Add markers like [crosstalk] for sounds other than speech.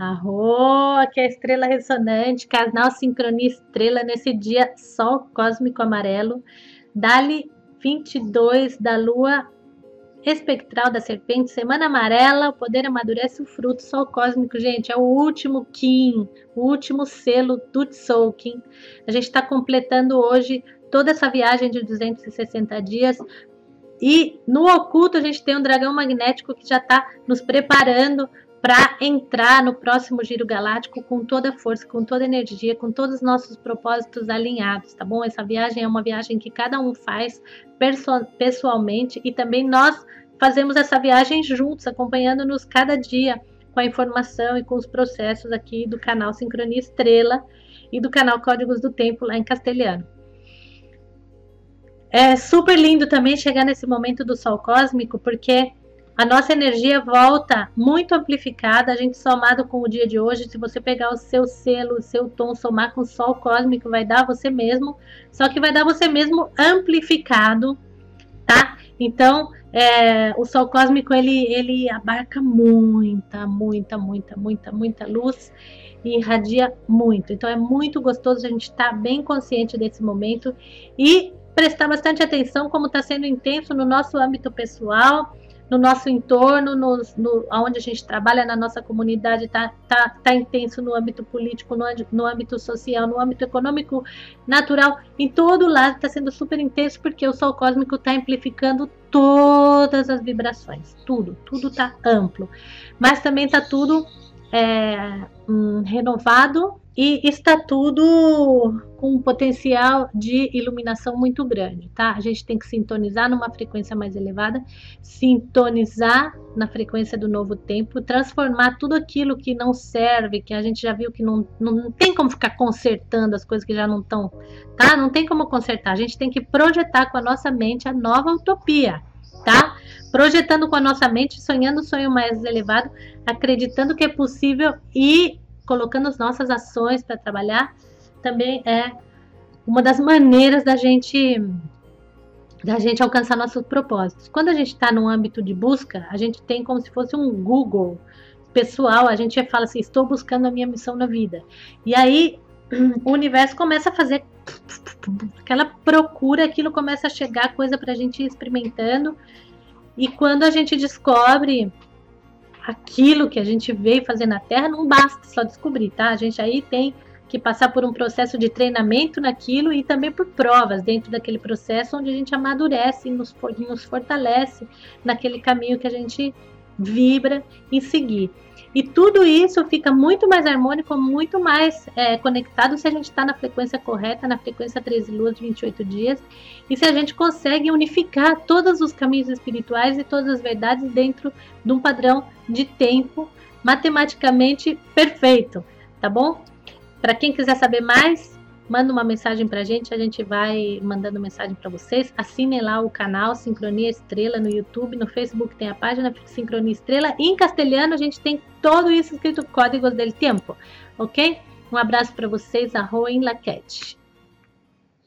Arro, aqui é a estrela ressonante, canal Sincronia Estrela nesse dia Sol Cósmico Amarelo, Dali 22 da Lua Espectral da Serpente, Semana Amarela, o poder amadurece o fruto, Sol Cósmico, gente, é o último Kim, o último selo do Tzolk'in. A gente está completando hoje toda essa viagem de 260 dias, e no oculto a gente tem um dragão magnético que já está nos preparando para entrar no próximo giro galáctico com toda a força, com toda a energia, com todos os nossos propósitos alinhados, tá bom? Essa viagem é uma viagem que cada um faz pessoalmente e também nós fazemos essa viagem juntos, acompanhando-nos cada dia com a informação e com os processos aqui do canal Sincronia Estrela e do canal Códigos do Tempo lá em castelhano. É super lindo também chegar nesse momento do sol cósmico, porque a nossa energia volta muito amplificada, a gente somado com o dia de hoje, se você pegar o seu selo, o seu tom, somar com o sol cósmico, vai dar você mesmo, só que vai dar você mesmo amplificado, tá? Então, é, o sol cósmico, ele, ele abarca muita, muita, muita, muita, muita luz e irradia muito. Então, é muito gostoso a gente estar tá bem consciente desse momento e prestar bastante atenção como está sendo intenso no nosso âmbito pessoal, no nosso entorno, no, no, onde a gente trabalha, na nossa comunidade, está tá, tá intenso no âmbito político, no, no âmbito social, no âmbito econômico, natural, em todo lado está sendo super intenso, porque o Sol Cósmico está amplificando todas as vibrações, tudo, tudo está amplo, mas também está tudo é, hum, renovado e está tudo com um potencial de iluminação muito grande, tá? A gente tem que sintonizar numa frequência mais elevada, sintonizar na frequência do novo tempo, transformar tudo aquilo que não serve, que a gente já viu que não, não tem como ficar consertando as coisas que já não estão, tá? Não tem como consertar. A gente tem que projetar com a nossa mente a nova utopia, tá? Projetando com a nossa mente, sonhando o sonho mais elevado, acreditando que é possível e colocando as nossas ações para trabalhar, também é uma das maneiras da gente da gente alcançar nossos propósitos. Quando a gente está no âmbito de busca, a gente tem como se fosse um Google pessoal, a gente fala assim, estou buscando a minha missão na vida. E aí [clears throat] o universo começa a fazer aquela procura, aquilo começa a chegar, coisa para a gente ir experimentando. E quando a gente descobre aquilo que a gente veio fazer na Terra, não basta só descobrir, tá? A gente aí tem que passar por um processo de treinamento naquilo e também por provas dentro daquele processo onde a gente amadurece e nos, nos fortalece naquele caminho que a gente vibra em seguir. E tudo isso fica muito mais harmônico, muito mais é, conectado se a gente está na frequência correta, na frequência 13 luas de 28 dias, e se a gente consegue unificar todos os caminhos espirituais e todas as verdades dentro de um padrão de tempo matematicamente perfeito, tá bom? Para quem quiser saber mais, manda uma mensagem para a gente, a gente vai mandando mensagem para vocês. Assinem lá o canal Sincronia Estrela no YouTube, no Facebook tem a página Sincronia Estrela. Em castelhano a gente tem tudo isso escrito Códigos del Tempo, ok? Um abraço para vocês, arroa em Laquete.